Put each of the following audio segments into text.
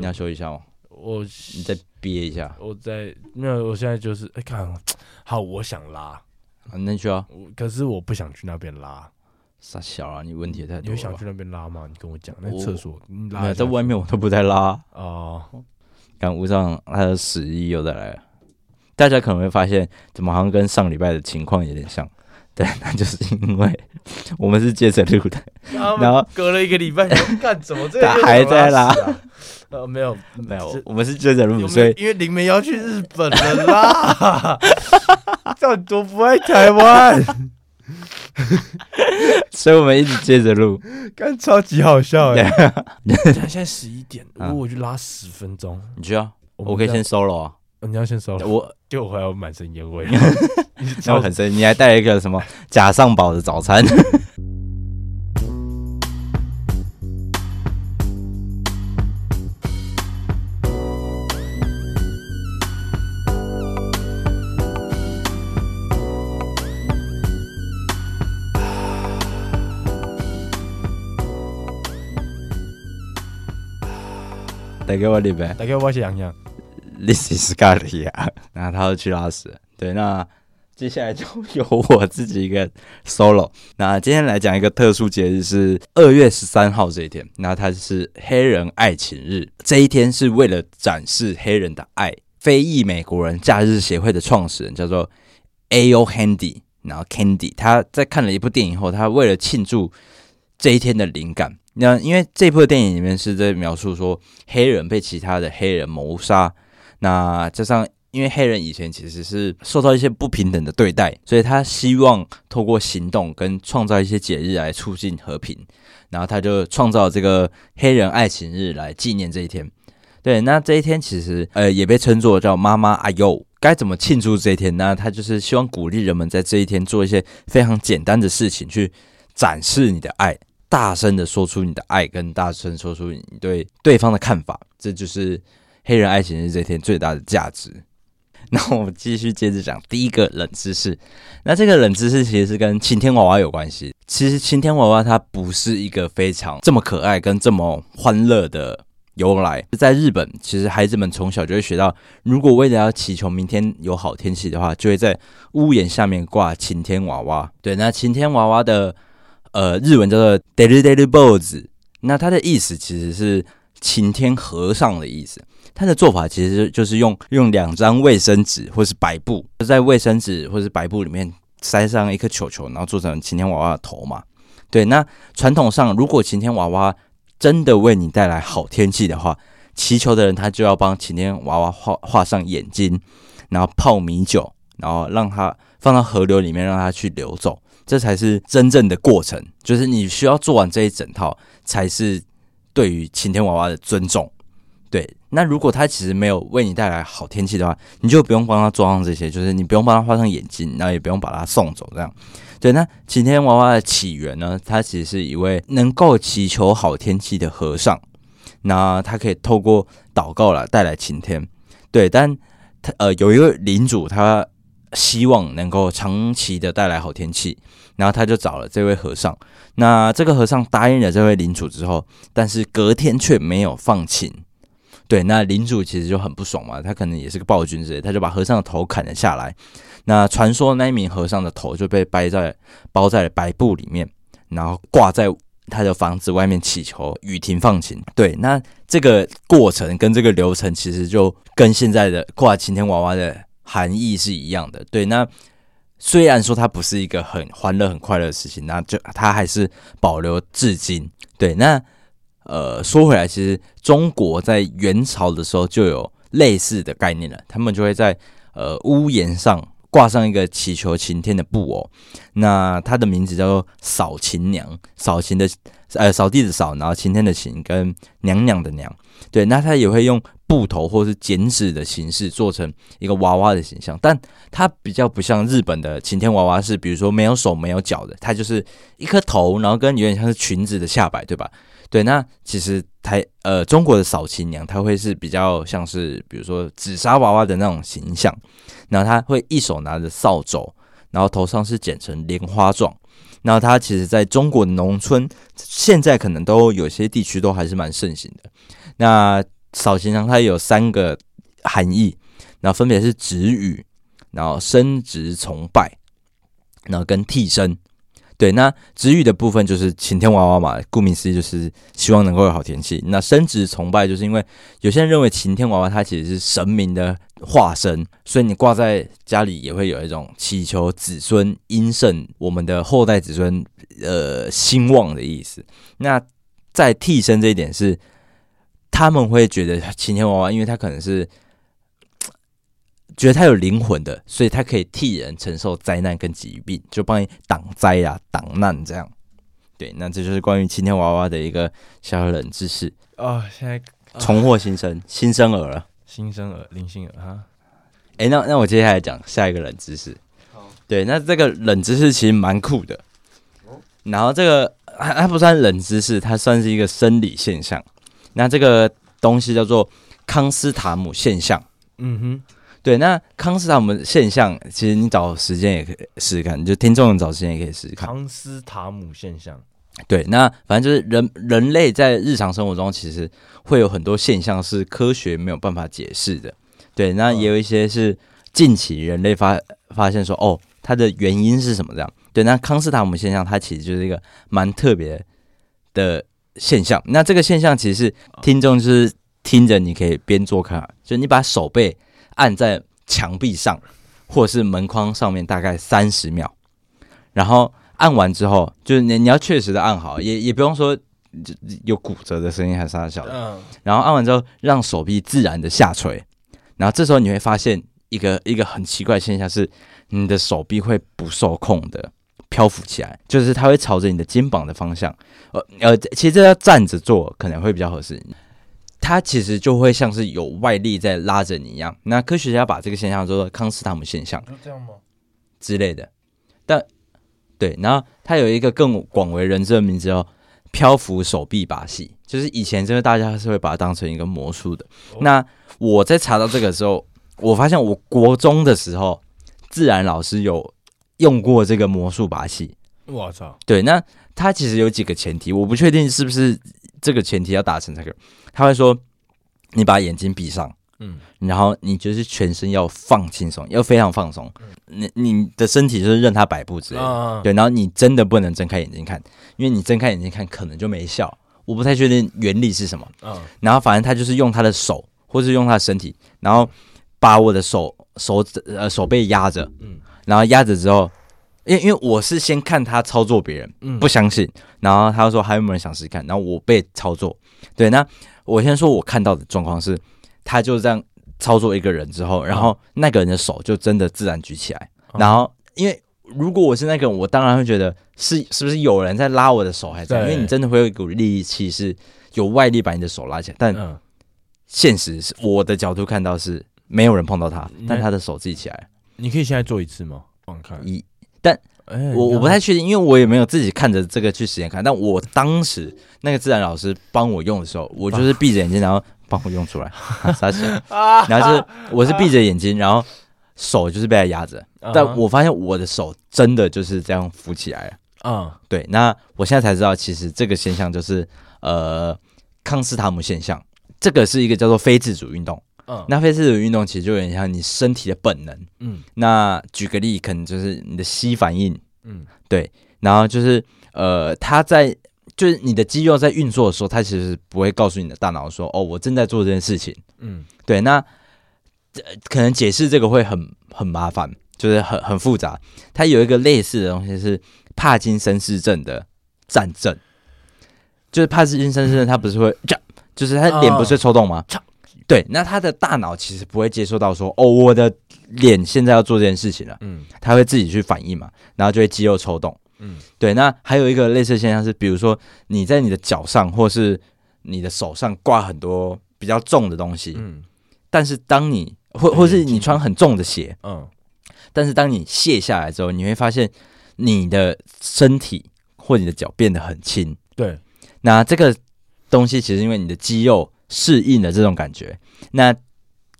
你要休息一下吗？我你再憋一下。我在没有，我现在就是哎、欸，看好，我想拉，啊、那去啊。可是我不想去那边拉。傻小啊，你问题也太多了。你会想去那边拉吗？你跟我讲，那厕所你拉没有在外面，我都不在拉哦。看吴尚他的屎意又再来了，大家可能会发现，怎么好像跟上礼拜的情况有点像。对，那就是因为我们是接着录的，然后隔了一个礼拜，干什么？这他还在拉？呃，没有没有，我们是接着录，所以因为林梅要去日本了啦，到底多不爱台湾？所以我们一直接着录，干超级好笑哎！现在十一点，如果我去拉十分钟，你去啊？我可以先 solo 啊？你要先 solo，我就回来我满身烟味，然后很深，你还带了一个什么 假上宝的早餐？带给我礼拜，带给我想想。This is Scotty 啊，然后他就去拉屎。对，那接下来就 由我自己一个 solo。那今天来讲一个特殊节日，是二月十三号这一天。那它是黑人爱情日，这一天是为了展示黑人的爱。非裔美国人假日协会的创始人叫做 A.O. Handy，然后 Candy，他在看了一部电影后，他为了庆祝这一天的灵感。那因为这部电影里面是在描述说黑人被其他的黑人谋杀，那加上因为黑人以前其实是受到一些不平等的对待，所以他希望透过行动跟创造一些节日来促进和平，然后他就创造这个黑人爱情日来纪念这一天。对，那这一天其实呃也被称作叫妈妈阿尤。该怎么庆祝这一天呢？他就是希望鼓励人们在这一天做一些非常简单的事情，去展示你的爱。大声的说出你的爱，跟大声说出你对对方的看法，这就是黑人爱情日这天最大的价值。那我们继续接着讲第一个冷知识。那这个冷知识其实是跟晴天娃娃有关系。其实晴天娃娃它不是一个非常这么可爱跟这么欢乐的由来。在日本，其实孩子们从小就会学到，如果为了要祈求明天有好天气的话，就会在屋檐下面挂晴天娃娃。对，那晴天娃娃的。呃，日文叫做 “daily daily boss”，那它的意思其实是晴天和尚的意思。他的做法其实就是用用两张卫生纸或是白布，在卫生纸或是白布里面塞上一颗球球，然后做成晴天娃娃的头嘛。对，那传统上，如果晴天娃娃真的为你带来好天气的话，祈求的人他就要帮晴天娃娃画画上眼睛，然后泡米酒，然后让它放到河流里面，让它去流走。这才是真正的过程，就是你需要做完这一整套，才是对于晴天娃娃的尊重。对，那如果他其实没有为你带来好天气的话，你就不用帮他装上这些，就是你不用帮他画上眼睛，然后也不用把他送走。这样，对。那晴天娃娃的起源呢？他其实是一位能够祈求好天气的和尚，那他可以透过祷告来带来晴天。对，但他呃有一位领主他。希望能够长期的带来好天气，然后他就找了这位和尚。那这个和尚答应了这位领主之后，但是隔天却没有放晴。对，那领主其实就很不爽嘛，他可能也是个暴君之类，他就把和尚的头砍了下来。那传说那一名和尚的头就被掰在包在了白布里面，然后挂在他的房子外面祈求雨停放晴。对，那这个过程跟这个流程其实就跟现在的挂晴天娃娃的。含义是一样的，对。那虽然说它不是一个很欢乐、很快乐的事情，那就它还是保留至今。对，那呃，说回来，其实中国在元朝的时候就有类似的概念了，他们就会在呃屋檐上挂上一个祈求晴天的布偶，那它的名字叫做扫晴娘，扫晴的呃扫地的扫，然后晴天的晴跟娘娘的娘。对，那他也会用。布头或是剪纸的形式做成一个娃娃的形象，但它比较不像日本的晴天娃娃，是比如说没有手没有脚的，它就是一颗头，然后跟有点像是裙子的下摆，对吧？对，那其实台呃中国的扫晴娘，她会是比较像是比如说紫砂娃娃的那种形象，然后她会一手拿着扫帚，然后头上是剪成莲花状，然后它其实在中国农村现在可能都有些地区都还是蛮盛行的，那。扫行肠它有三个含义，然后分别是止语，然后生殖崇拜，然后跟替身。对，那止语的部分就是晴天娃娃嘛，顾名思义就是希望能够有好天气。那生殖崇拜就是因为有些人认为晴天娃娃它其实是神明的化身，所以你挂在家里也会有一种祈求子孙阴盛，我们的后代子孙呃兴旺的意思。那在替身这一点是，他们会觉得晴天娃娃，因为它可能是。觉得他有灵魂的，所以他可以替人承受灾难跟疾病，就帮你挡灾啊、挡难这样。对，那这就是关于晴天娃娃的一个小冷知识哦。现在重获新生，新生儿了，新生儿，林心儿哈。哎，那那我接下来讲下一个冷知识。好，对，那这个冷知识其实蛮酷的。然后这个它它不算冷知识，它算是一个生理现象。那这个东西叫做康斯塔姆现象。嗯哼。对，那康斯塔姆现象，其实你找时间也可以试试看，就听众找时间也可以试试看。康斯塔姆现象，对，那反正就是人人类在日常生活中，其实会有很多现象是科学没有办法解释的。对，那也有一些是近期人类发发现说，哦，它的原因是什么？这样，对，那康斯塔姆现象，它其实就是一个蛮特别的现象。那这个现象其实是听众就是听着，你可以边做看，就你把手背。按在墙壁上或者是门框上面，大概三十秒，然后按完之后，就是你你要确实的按好，也也不用说有骨折的声音还是啥小的。然后按完之后，让手臂自然的下垂，然后这时候你会发现一个一个很奇怪的现象是，你的手臂会不受控的漂浮起来，就是它会朝着你的肩膀的方向。呃呃，其实这要站着做可能会比较合适。它其实就会像是有外力在拉着你一样。那科学家把这个现象叫做康斯坦姆现象，就这样吗？之类的。但对，然后它有一个更广为人知的名字叫漂浮手臂把戏，就是以前真的大家是会把它当成一个魔术的。哦、那我在查到这个时候，我发现我国中的时候，自然老师有用过这个魔术把戏。我操！对，那它其实有几个前提，我不确定是不是。这个前提要达成才可以。他会说：“你把眼睛闭上，嗯，然后你就是全身要放轻松，要非常放松。你你的身体就是任它摆布之类的，对。然后你真的不能睁开眼睛看，因为你睁开眼睛看可能就没效。我不太确定原理是什么，嗯。然后反正他就是用他的手，或是用他的身体，然后把我的手手呃手背压着，嗯，然后压着之后。”因为因为我是先看他操作别人，嗯，不相信，然后他说还有没有人想试试看，然后我被操作，对，那我先说我看到的状况是，他就这样操作一个人之后，然后那个人的手就真的自然举起来，然后因为如果我是那个人，我当然会觉得是是不是有人在拉我的手还在，因为你真的会有一股力气是有外力把你的手拉起来，但现实是我的角度看到是没有人碰到他，但他的手自己起来，你可以现在做一次吗？放开。一。但我我不太确定，因为我也没有自己看着这个去实验看。但我当时那个自然老师帮我用的时候，我就是闭着眼睛，然后帮我用出来，撒气。然后是 我是闭着眼睛，然后手就是被他压着。但我发现我的手真的就是这样浮起来了。嗯，对。那我现在才知道，其实这个现象就是呃康斯塔姆现象。这个是一个叫做非自主运动。嗯，那非自主运动其实就有点像你身体的本能。嗯，那举个例，可能就是你的膝反应。嗯，对。然后就是呃，它在就是你的肌肉在运作的时候，它其实不会告诉你的大脑说：“哦，我正在做这件事情。”嗯，对。那可能解释这个会很很麻烦，就是很很复杂。它有一个类似的东西是帕金森氏症的战症，就是帕金森氏症，它不是会这样，就是他脸不是会抽动吗？哦对，那他的大脑其实不会接受到说，哦，我的脸现在要做这件事情了，嗯，他会自己去反应嘛，然后就会肌肉抽动，嗯，对。那还有一个类似现象是，比如说你在你的脚上或是你的手上挂很多比较重的东西，嗯，但是当你或或是你穿很重的鞋，嗯，但是当你卸下来之后，你会发现你的身体或你的脚变得很轻，对。那这个东西其实因为你的肌肉。适应的这种感觉，那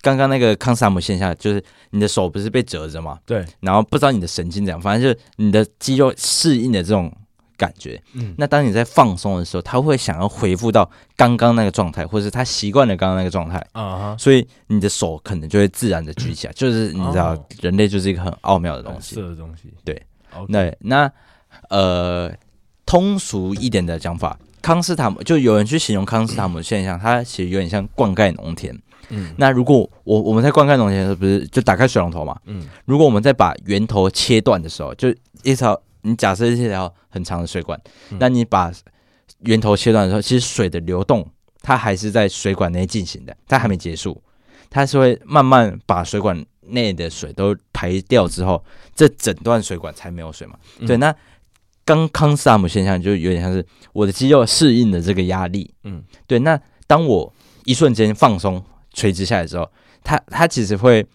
刚刚那个康萨姆现象，就是你的手不是被折着吗？对，然后不知道你的神经怎样，反正就是你的肌肉适应的这种感觉。嗯，那当你在放松的时候，他会想要恢复到刚刚那个状态，或者是他习惯了刚刚那个状态啊，所以你的手可能就会自然的举起来。就是你知道，人类就是一个很奥妙的东西。色的东西，对，那那呃，通俗一点的讲法，康斯坦姆就有人去形容康斯坦姆的现象，它其实有点像灌溉农田。嗯，那如果我我们在灌溉农田的时候，不是就打开水龙头嘛？嗯，如果我们在把源头切断的时候，就一条你假设是一条很长的水管，嗯、那你把源头切断的时候，其实水的流动它还是在水管内进行的，它还没结束，它是会慢慢把水管内的水都排掉之后，这整段水管才没有水嘛？嗯、对，那刚康斯坦姆现象就有点像是我的肌肉适应了这个压力，嗯，对，那当我一瞬间放松。垂直下来之后，它它其实会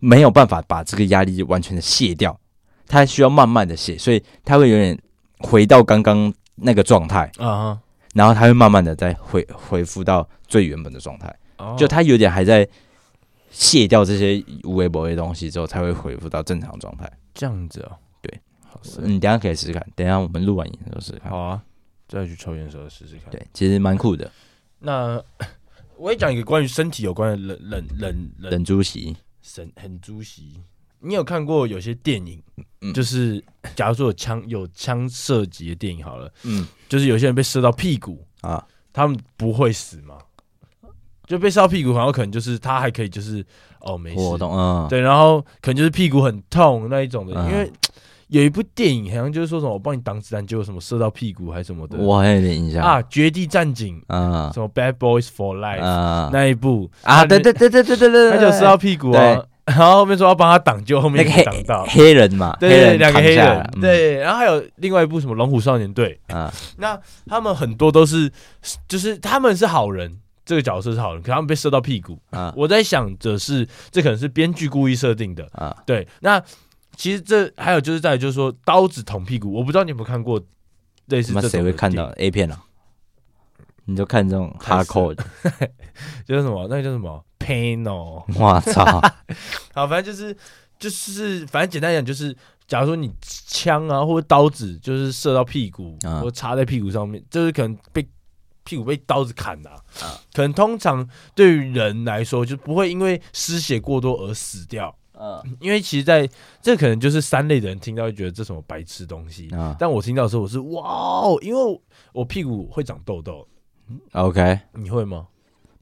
没有办法把这个压力完全的卸掉，它需要慢慢的卸，所以它会有点回到刚刚那个状态。啊，然后它会慢慢的再回恢复到最原本的状态，就它有点还在卸掉这些无微博的东西之后，才会恢复到正常状态。这样子哦，对，你等下可以试试看，等下我们录完影的时候试试看。好啊，再去抽烟的时候试试看。对，其实蛮酷的。那。我也讲一个关于身体有关的冷冷冷冷猪席，神很猪席。你有看过有些电影，嗯、就是假如说有枪有枪射击的电影好了，嗯，就是有些人被射到屁股啊，他们不会死吗？就被射到屁股，然后可能就是他还可以就是哦没事，嗯，对，然后可能就是屁股很痛那一种的，嗯、因为。有一部电影，好像就是说什么我帮你挡子弹，结果什么射到屁股还是什么的，我还有点印象。啊，《绝地战警》啊，什么《Bad Boys for Life》啊，那一部。啊，对对对对对对对，他就射到屁股啊，然后后面说要帮他挡，就后面挡到。黑人嘛，对，两个黑人，对，然后还有另外一部什么《龙虎少年队》啊，那他们很多都是，就是他们是好人，这个角色是好人，可他们被射到屁股。啊，我在想着是这可能是编剧故意设定的。啊，对，那。其实这还有就是在就是说刀子捅屁股，我不知道你有没有看过类似这种。谁会看到 A 片啊？你就看这种 hardcore，就是什么？那个叫什么？Pain 哦！我操！好，反正就是就是，反正简单讲就是，假如说你枪啊或者刀子就是射到屁股，嗯、或插在屁股上面，就是可能被屁股被刀子砍的啊。嗯、可能通常对于人来说，就不会因为失血过多而死掉。嗯，因为其实在这可能就是三类的人听到会觉得这什么白痴东西，嗯、但我听到的时候我是哇哦，因为我屁股会长痘痘。OK，你会吗？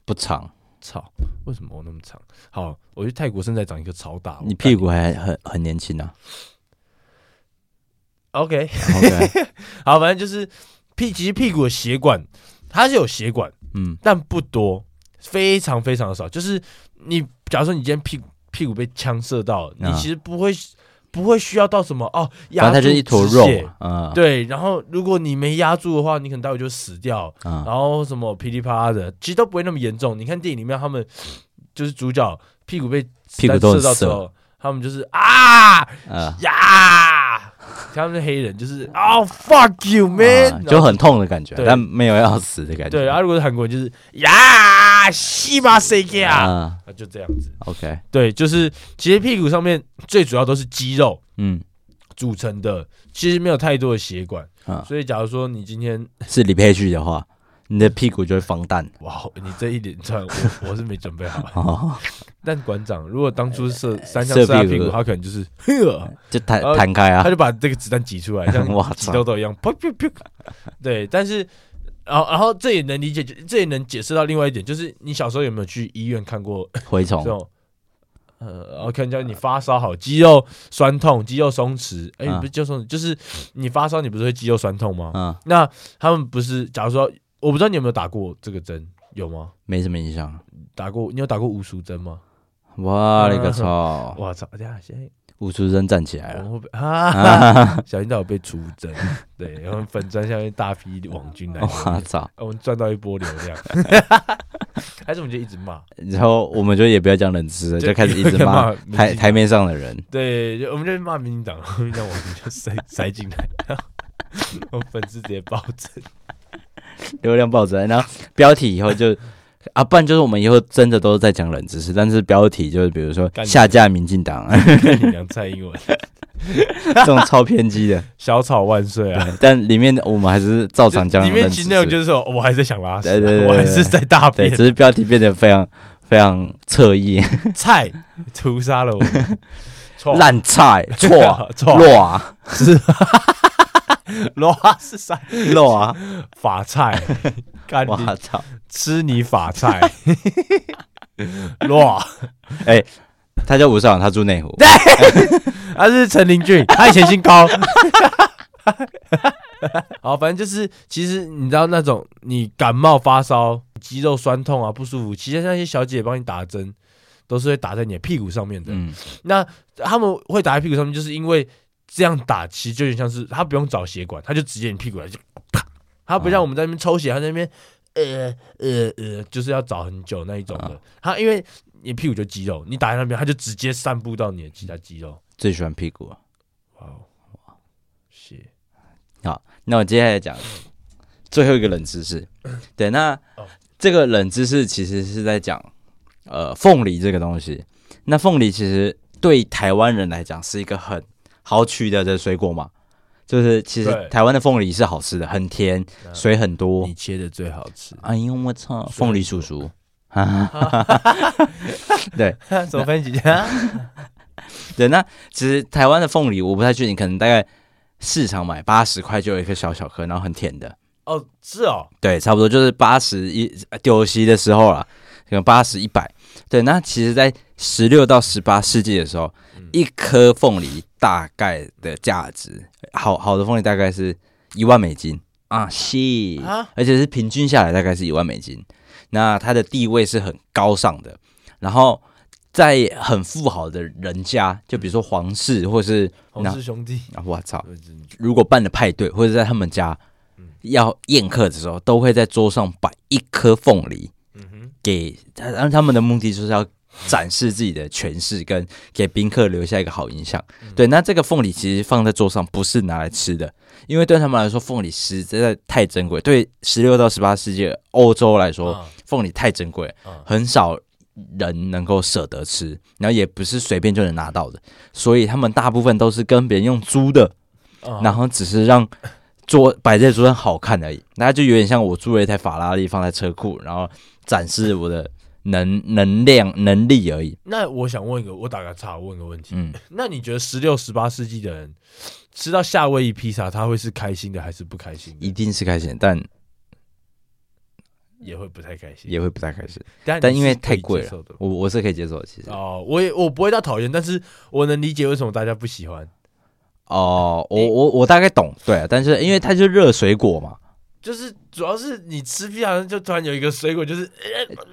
不长，操，为什么我那么长？好，我去泰国现在长一个超大，你屁股还很很年轻啊。OK OK，好，反正就是屁，其实屁股的血管它是有血管，嗯，但不多，非常非常的少。就是你假如说你今天屁股。屁股被枪射到，你其实不会不会需要到什么哦，压住一坨肉，嗯，对。然后如果你没压住的话，你可能待会就死掉，然后什么噼里啪啦的，其实都不会那么严重。你看电影里面，他们就是主角屁股被屁股射到之后，他们就是啊呀，他们是黑人，就是哦 fuck you man，就很痛的感觉，但没有要死的感觉。对，然后如果是韩国人，就是呀。啊，西巴塞给啊，就这样子。OK，对，就是其实屁股上面最主要都是肌肉，嗯，组成的，其实没有太多的血管。啊，所以假如说你今天是李佩旭的话，你的屁股就会防弹。哇，你这一连串我 我是没准备好。但馆长如果当初射三枪射他屁股，他可能就是 就弹弹开啊，他就把这个子弹挤出来，像挤痘痘一样，噗噗噗。对，但是。然后，然后这也能理解，这也能解释到另外一点，就是你小时候有没有去医院看过蛔虫？呃，然后看见你发烧好，肌肉酸痛，肌肉松弛，哎，不是就松，就是你发烧，你不是会肌肉酸痛吗？嗯，那他们不是，假如说，我不知道你有没有打过这个针，有吗？没什么印象。打过，你有打过无数针吗？哇，你个操！我操！等下先。无数针站起来了，啊！小心到我被出针，对，然后粉砖下面大批网军来，我操！我们赚到一波流量，还是我们就一直骂，然后我们就也不要讲冷知识，就开始一直骂台台面上的人，对，我们就骂民进党，民进党网军就塞塞进来，我粉丝直接暴增，流量爆增，然后标题以后就啊，不然就是我们以后真的都是在讲冷知识，但是标题就是比如说下架民进党，讲蔡英文，这种超偏激的，小草万岁啊！但里面我们还是照常讲，里面其实内容就是说，我还是想拉屎，对对对，我还是在大便，只是标题变得非常非常侧翼，菜屠杀了我，烂菜错错。弱。是。罗啊是啥？罗啊，法菜，我操，吃你法菜，罗，哎，他叫吴少阳，他住内湖，对，他是陈林俊，他以前姓高，好，反正就是，其实你知道那种你感冒发烧、肌肉酸痛啊不舒服，其实那些小姐帮你打针，都是会打在你的屁股上面的。嗯，那他们会打在屁股上面，就是因为。这样打其实就有点像是他不用找血管，他就直接你屁股来就啪，他不像我们在那边抽血，他在那边呃呃呃，就是要找很久那一种的。他因为你屁股就肌肉，你打在那边，他就直接散布到你的其他肌肉。最喜欢屁股啊！哇哇，谢。好，那我接下来讲最后一个冷知识。对，那这个冷知识其实是在讲呃凤梨这个东西。那凤梨其实对台湾人来讲是一个很好取的这水果嘛，就是其实台湾的凤梨是好吃的，很甜，水很多。你切的最好吃。哎呦我操，凤梨叔叔。对，怎么分几家？对，那其实台湾的凤梨我不太确定，可能大概市场买八十块就有一颗小小颗，然后很甜的。哦，是哦。对，差不多就是八十一丢席的时候啦，可能八十一百。对，那其实，在十六到十八世纪的时候，一颗凤梨大概的价值，好好的凤梨大概是一万美金。啊，是，而且是平均下来大概是一万美金。那它的地位是很高尚的，然后在很富豪的人家，就比如说皇室或是皇室兄弟。啊，我操，如果办了派对或者在他们家要宴客的时候，都会在桌上摆一颗凤梨。给他，然后他们的目的就是要展示自己的权势，跟给宾客留下一个好印象。对，那这个凤梨其实放在桌上不是拿来吃的，因为对他们来说，凤梨实在太珍贵。对十六到十八世纪欧洲来说，凤梨太珍贵，很少人能够舍得吃，然后也不是随便就能拿到的，所以他们大部分都是跟别人用租的，然后只是让桌摆在桌上好看而已。那就有点像我租了一台法拉利放在车库，然后。展示我的能能量能力而已。那我想问一个，我打个岔，问个问题。嗯，那你觉得十六、十八世纪的人吃到夏威夷披萨，他会是开心的还是不开心？一定是开心，但也会不太开心，也会不太开心。但但因为太贵了，我我是可以接受的。其实哦，我也我不会到讨厌，但是我能理解为什么大家不喜欢。哦，我我我大概懂，对啊，但是因为它就是热水果嘛。就是主要是你吃披萨，就突然有一个水果，就是，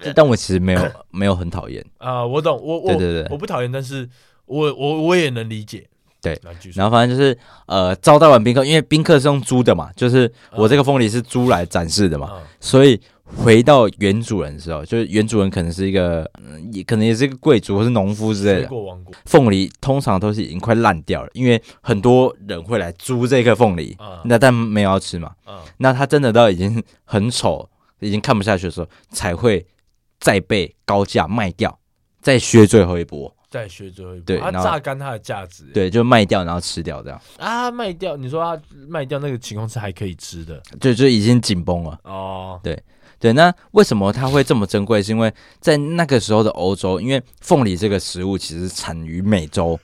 呃、但我其实没有 没有很讨厌。啊，我懂，我我对对对，我不讨厌，但是我我我也能理解，对，然后反正就是呃，招待完宾客，因为宾客是用租的嘛，就是我这个凤梨是租来展示的嘛，嗯、所以。回到原主人的时候，就是原主人可能是一个，也可能也是一个贵族或是农夫之类的。凤梨通常都是已经快烂掉了，因为很多人会来租这颗凤梨，那但没有要吃嘛。那它真的到已经很丑，已经看不下去的时候，才会再被高价卖掉，再削最后一波，再削最后一波。对，榨干它的价值。对，就卖掉，然后吃掉这样。啊，卖掉？你说它卖掉那个情况是还可以吃的？对，就已经紧绷了。哦，对。对，那为什么它会这么珍贵？是因为在那个时候的欧洲，因为凤梨这个食物其实产于美洲，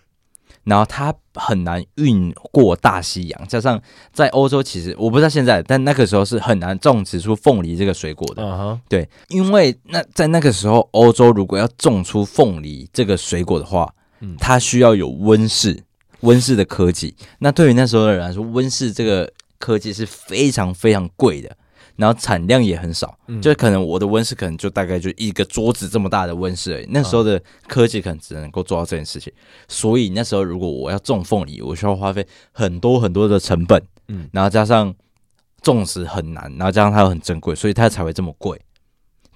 然后它很难运过大西洋，加上在欧洲其实我不知道现在，但那个时候是很难种植出凤梨这个水果的。Uh huh. 对，因为那在那个时候，欧洲如果要种出凤梨这个水果的话，它需要有温室，温室的科技。那对于那时候的人来说，温室这个科技是非常非常贵的。然后产量也很少，嗯、就可能我的温室可能就大概就一个桌子这么大的温室而已。那时候的科技可能只能够做到这件事情，所以那时候如果我要种凤梨，我需要花费很多很多的成本，嗯，然后加上种植很难，然后加上它又很珍贵，所以它才会这么贵。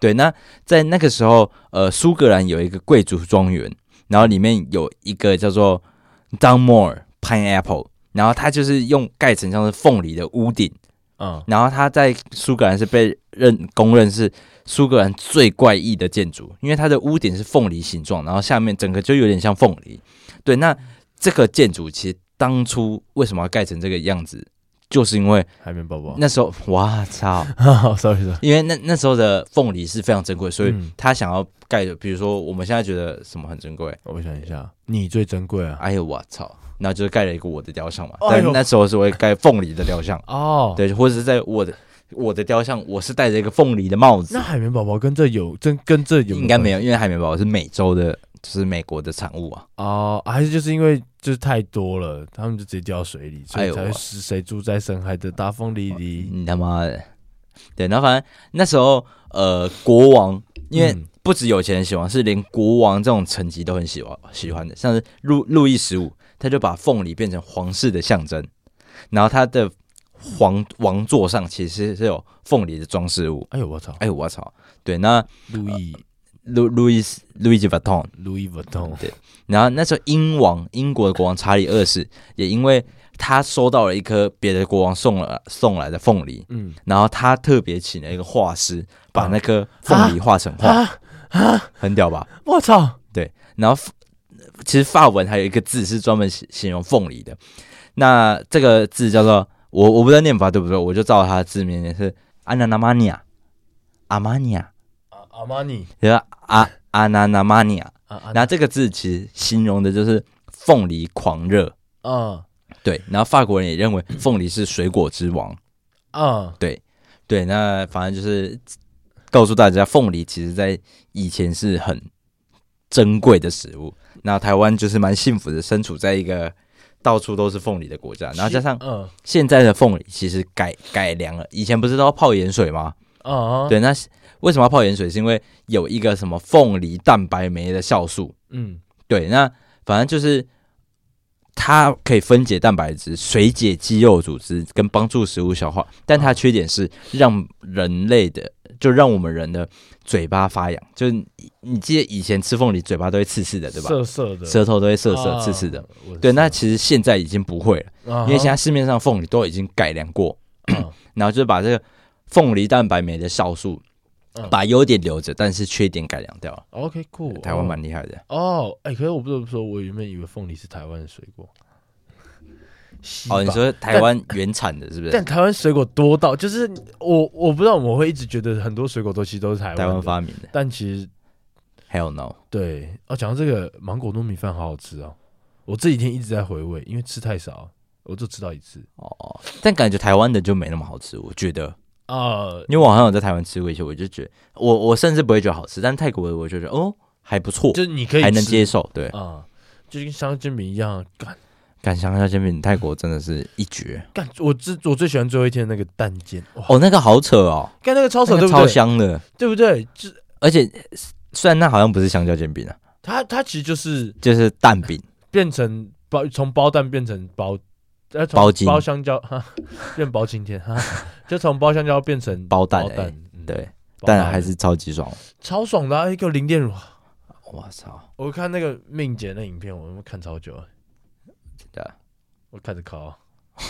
对，那在那个时候，呃，苏格兰有一个贵族庄园，然后里面有一个叫做 Dunmore Pineapple，然后它就是用盖成像是凤梨的屋顶。嗯，然后它在苏格兰是被认公认是苏格兰最怪异的建筑，因为它的屋顶是凤梨形状，然后下面整个就有点像凤梨。对，那这个建筑其实当初为什么要盖成这个样子？就是因为海绵宝宝那时候，哇操，sorry sorry，因为那那时候的凤梨是非常珍贵，所以他想要盖的，比如说我们现在觉得什么很珍贵，我想一下，你最珍贵啊！哎呦我操，那就是盖了一个我的雕像嘛，但那时候是会盖凤梨的雕像 哦，对，或者是在我的我的雕像，我是戴着一个凤梨的帽子。那海绵宝宝跟这有真跟这有应该没有，因为海绵宝宝是美洲的。就是美国的产物啊！哦，还是就是因为就是太多了，他们就直接掉水里，所以才会是谁住在深海的大凤梨里。你他妈的！对，然后反正那时候，呃，国王因为不止有钱人喜欢，是连国王这种层级都很喜欢喜欢的，像是路路易十五，他就把凤梨变成皇室的象征，然后他的皇王座上其实是有凤梨的装饰物。哎呦我操！哎呦我操！对，那路易。路路易斯路易吉瓦通，路易瓦通对。然后那时候英王英国的国王查理二世也因为他收到了一颗别的国王送了送来的凤梨，嗯，然后他特别请了一个画师把那颗凤梨画成画，啊，啊很屌吧？我操！对，然后其实法文还有一个字是专门形容凤梨的，那这个字叫做我我不知道念法对不对，我就照它的字面念是阿纳纳玛尼亚，阿玛尼亚。阿？阿阿纳纳玛尼亚，那这个字其实形容的就是凤梨狂热。嗯，对。然后法国人也认为凤梨是水果之王。嗯，对对。那反正就是告诉大家，凤梨其实在以前是很珍贵的食物。那台湾就是蛮幸福的，身处在一个到处都是凤梨的国家。然后加上，嗯，现在的凤梨其实改改良了。以前不是都要泡盐水吗？哦，对，那。为什么要泡盐水？是因为有一个什么凤梨蛋白酶的酵素。嗯，对，那反正就是它可以分解蛋白质、水解肌肉组织跟帮助食物消化。但它的缺点是让人类的，就让我们人的嘴巴发痒。就是你记得以前吃凤梨嘴巴都会刺刺的，对吧？涩涩的，舌头都会涩涩、刺刺的。对，那其实现在已经不会了，因为现在市面上凤梨都已经改良过，然后就是把这个凤梨蛋白酶的酵素。把优点留着，但是缺点改良掉了。OK，cool，台湾蛮厉害的。哦，哎，可是我不得不说，我原本以为凤梨是台湾的水果。哦，你说台湾原产的是不是？但台湾水果多到，就是我我不知道，我会一直觉得很多水果都其实都是台湾台湾发明的。但其实，Hell no。对，哦，讲到这个芒果糯米饭，好好吃哦。我这几天一直在回味，因为吃太少，我就吃到一次。哦，但感觉台湾的就没那么好吃，我觉得。呃，因为我好像有在台湾吃过一些，我就觉得我我甚至不会觉得好吃，但泰国的我就觉得哦还不错，就是你可以还能接受，对啊，就跟香蕉煎饼一样，干干香蕉煎饼，泰国真的是一绝。干我最我最喜欢最后一天那个蛋煎，哦那个好扯哦，干那个超扯，对不对？超香的，对不对？就而且虽然那好像不是香蕉煎饼啊，它它其实就是就是蛋饼变成包，从包蛋变成包。包金包香蕉哈，变包青天哈，就从包香蕉变成包蛋，对，但还是超级爽，超爽的一个零点五，我操！我看那个命姐那影片，我看超久了，对啊，我开始考。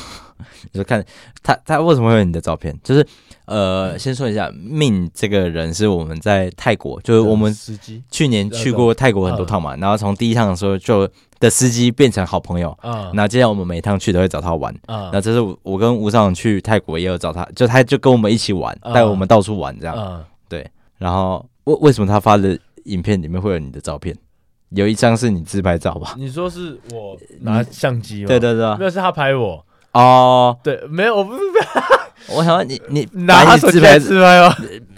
你说看他他为什么会有你的照片？就是呃，先说一下，命这个人是我们在泰国，就是我们去年去过泰国很多趟嘛，然后从第一趟的时候就。的司机变成好朋友，嗯，那接下来我们每一趟去都会找他玩，嗯，那这是我跟吴尚去泰国也有找他，就他就跟我们一起玩，带我们到处玩这样，嗯，对，然后为为什么他发的影片里面会有你的照片？有一张是你自拍照吧？你说是我拿相机吗？对对对，没有是他拍我哦，对，没有我不是。我想问你，你拿他手机自拍吗？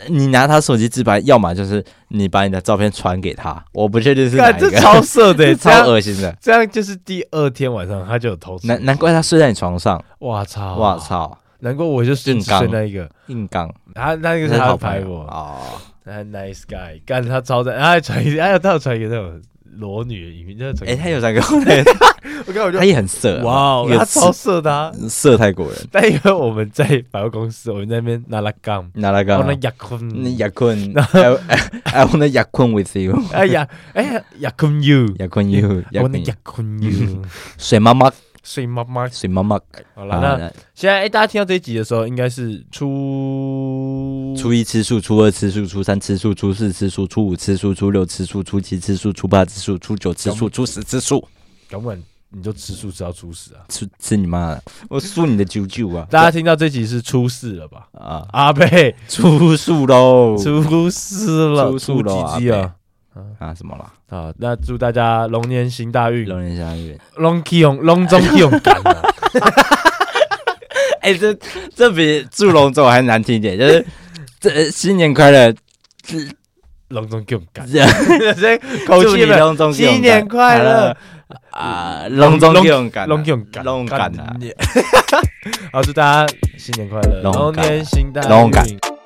你拿他手机自拍，要么就是你把你的照片传给他，我不确定是哪一个。这超色的，超恶心的。这样就是第二天晚上他就有偷吃。难难怪他睡在你床上。哇操！哇操！难怪我就睡那一个硬刚。他那个是他拍我哦，他 nice guy，干他超赞，他还传一，哎呀，他有传一个那种。裸女影片，哎，他有三个，我看我就他也很色，哇，他超色的，色泰国人。但因为我们在百货公司，我们在那边拿拉杠，拿拉杠，我那亚坤，亚坤，I wanna 亚坤 with you，哎呀，哎呀，亚坤 you，亚坤 you，我那亚坤 you，水妈妈，水妈妈，水妈妈。好了，那现在哎，大家听到这一集的时候，应该是初初一吃素，初二吃素，初三吃素，初四吃素，初五吃素，初六吃素，初七吃素，初八吃素，初九吃素，初十吃素。根本你就吃素吃到初十啊？吃吃你妈！我素你的舅舅啊！大家听到这集是初四了吧？啊，阿贝出素喽！出四了！出素了啊！啊，什么啦？啊，那祝大家龙年行大运，龙年行大运，龙气勇，龙中气勇敢啊！哎，这这比祝龙总还难听一点，就是这新年快乐，龙中气勇敢，这口气了，新年快乐。啊！龙中气勇敢，龙气勇敢，龙敢啊！好，祝大家新年快乐，龙年行大运。